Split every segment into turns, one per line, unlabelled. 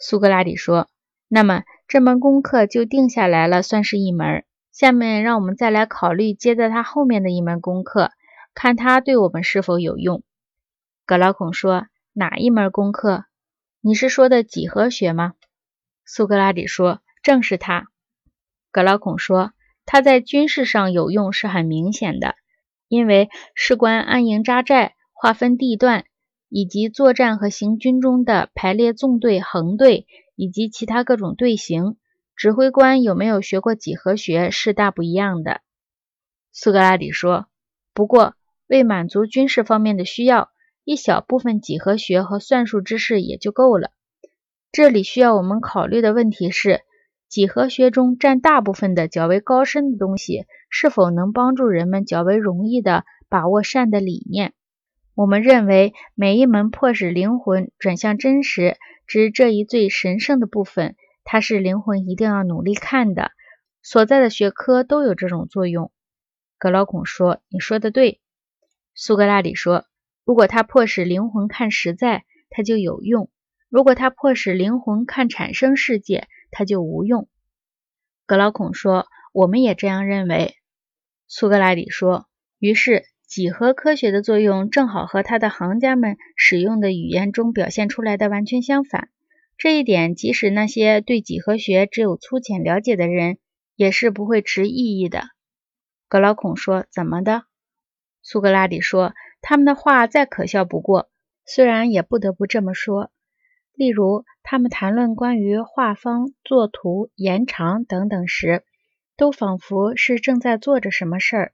苏格拉底说：“那么这门功课就定下来了，算是一门。下面让我们再来考虑接在它后面的一门功课，看它对我们是否有用。”格劳孔说：“哪一门功课？你是说的几何学吗？”苏格拉底说：“正是它。”格劳孔说：“它在军事上有用是很明显的，因为事关安营扎寨、划分地段。”以及作战和行军中的排列纵队、横队，以及其他各种队形，指挥官有没有学过几何学是大不一样的。苏格拉底说：“不过，为满足军事方面的需要，一小部分几何学和算术知识也就够了。这里需要我们考虑的问题是，几何学中占大部分的较为高深的东西，是否能帮助人们较为容易地把握善的理念。”我们认为，每一门迫使灵魂转向真实之这一最神圣的部分，它是灵魂一定要努力看的。所在的学科都有这种作用。格劳孔说：“你说的对。”苏格拉底说：“如果它迫使灵魂看实在，它就有用；如果它迫使灵魂看产生世界，它就无用。”格劳孔说：“我们也这样认为。”苏格拉底说：“于是。”几何科学的作用正好和他的行家们使用的语言中表现出来的完全相反。这一点，即使那些对几何学只有粗浅了解的人，也是不会持异议的。格劳孔说：“怎么的？”苏格拉底说：“他们的话再可笑不过，虽然也不得不这么说。例如，他们谈论关于画方、作图、延长等等时，都仿佛是正在做着什么事儿。”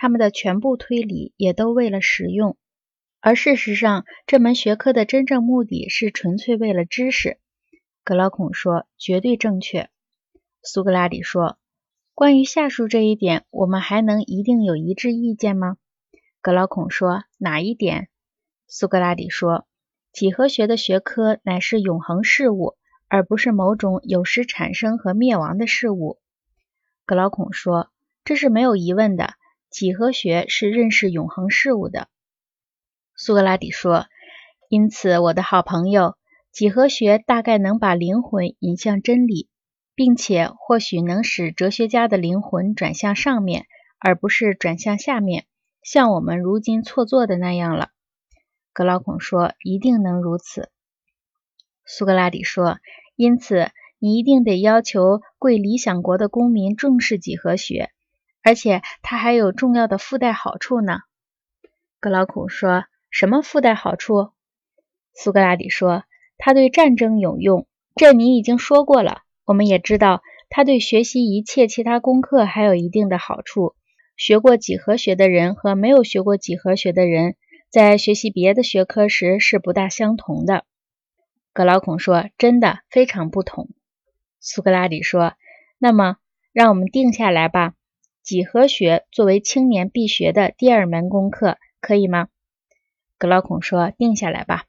他们的全部推理也都为了实用，而事实上，这门学科的真正目的是纯粹为了知识。格老孔说：“绝对正确。”苏格拉底说：“关于下述这一点，我们还能一定有一致意见吗？”格老孔说：“哪一点？”苏格拉底说：“几何学的学科乃是永恒事物，而不是某种有时产生和灭亡的事物。”格老孔说：“这是没有疑问的。”几何学是认识永恒事物的，苏格拉底说。因此，我的好朋友，几何学大概能把灵魂引向真理，并且或许能使哲学家的灵魂转向上面，而不是转向下面，像我们如今错做的那样了。格劳孔说：“一定能如此。”苏格拉底说：“因此，你一定得要求贵理想国的公民重视几何学。”而且它还有重要的附带好处呢。格劳孔说：“什么附带好处？”苏格拉底说：“它对战争有用，这你已经说过了。我们也知道，它对学习一切其他功课还有一定的好处。学过几何学的人和没有学过几何学的人，在学习别的学科时是不大相同的。”格劳孔说：“真的非常不同。”苏格拉底说：“那么，让我们定下来吧。”几何学作为青年必学的第二门功课，可以吗？格老孔说：“定下来吧。”